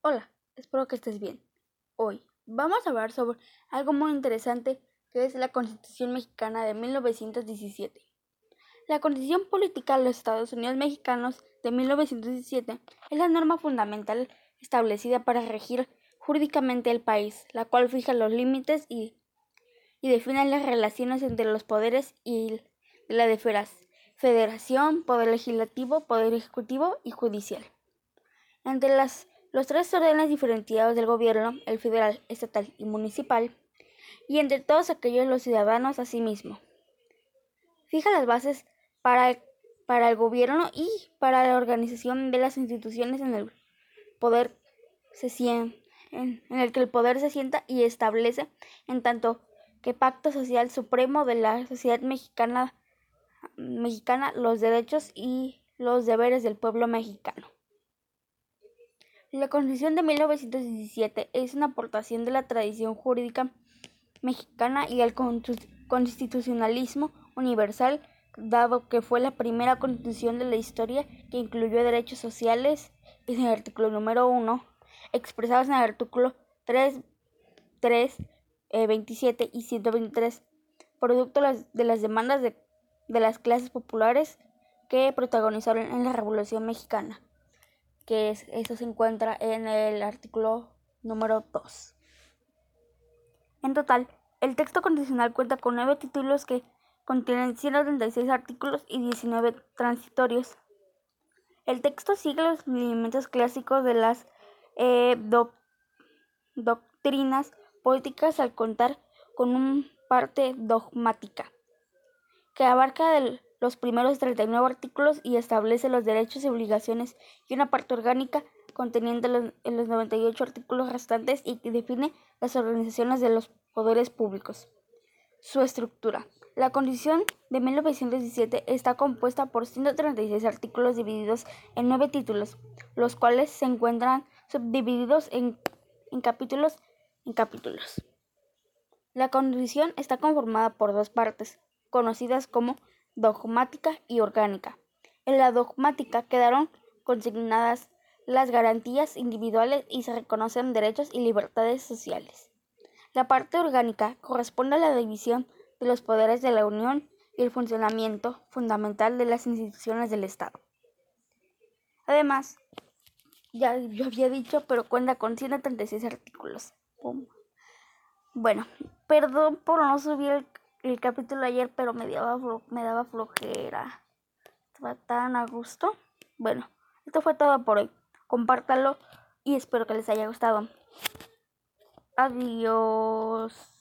Hola, espero que estés bien. Hoy vamos a hablar sobre algo muy interesante que es la Constitución Mexicana de 1917. La Constitución Política de los Estados Unidos Mexicanos de 1917 es la norma fundamental establecida para regir jurídicamente el país, la cual fija los límites y, define las relaciones entre los poderes y la de federación, poder legislativo, poder ejecutivo y judicial. Entre las los tres órdenes diferenciados del gobierno, el federal, estatal y municipal, y entre todos aquellos los ciudadanos asimismo. Fija las bases para, para el gobierno y para la organización de las instituciones en el poder se en, en el que el poder se sienta y establece en tanto que pacto social supremo de la sociedad mexicana, mexicana los derechos y los deberes del pueblo mexicano. La Constitución de 1917 es una aportación de la tradición jurídica mexicana y al constitucionalismo universal, dado que fue la primera constitución de la historia que incluyó derechos sociales en el artículo número 1, expresados en el artículo 3, 3 27 y 123, producto de las demandas de, de las clases populares que protagonizaron en la Revolución Mexicana que es, eso se encuentra en el artículo número 2. En total, el texto condicional cuenta con nueve títulos que contienen 136 artículos y 19 transitorios. El texto sigue los lineamientos clásicos de las eh, doctrinas políticas al contar con una parte dogmática que abarca del, los primeros 39 artículos y establece los derechos y obligaciones y una parte orgánica conteniendo los, los 98 artículos restantes y que define las organizaciones de los poderes públicos. Su estructura. La Constitución de 1917 está compuesta por 136 artículos divididos en nueve títulos, los cuales se encuentran subdivididos en, en capítulos en capítulos. La Constitución está conformada por dos partes, conocidas como dogmática y orgánica. En la dogmática quedaron consignadas las garantías individuales y se reconocen derechos y libertades sociales. La parte orgánica corresponde a la división de los poderes de la Unión y el funcionamiento fundamental de las instituciones del Estado. Además, ya yo había dicho, pero cuenta con 136 artículos. Bueno, perdón por no subir el el capítulo ayer, pero me daba, me daba flojera. Estaba tan a gusto. Bueno, esto fue todo por hoy. Compártalo y espero que les haya gustado. Adiós.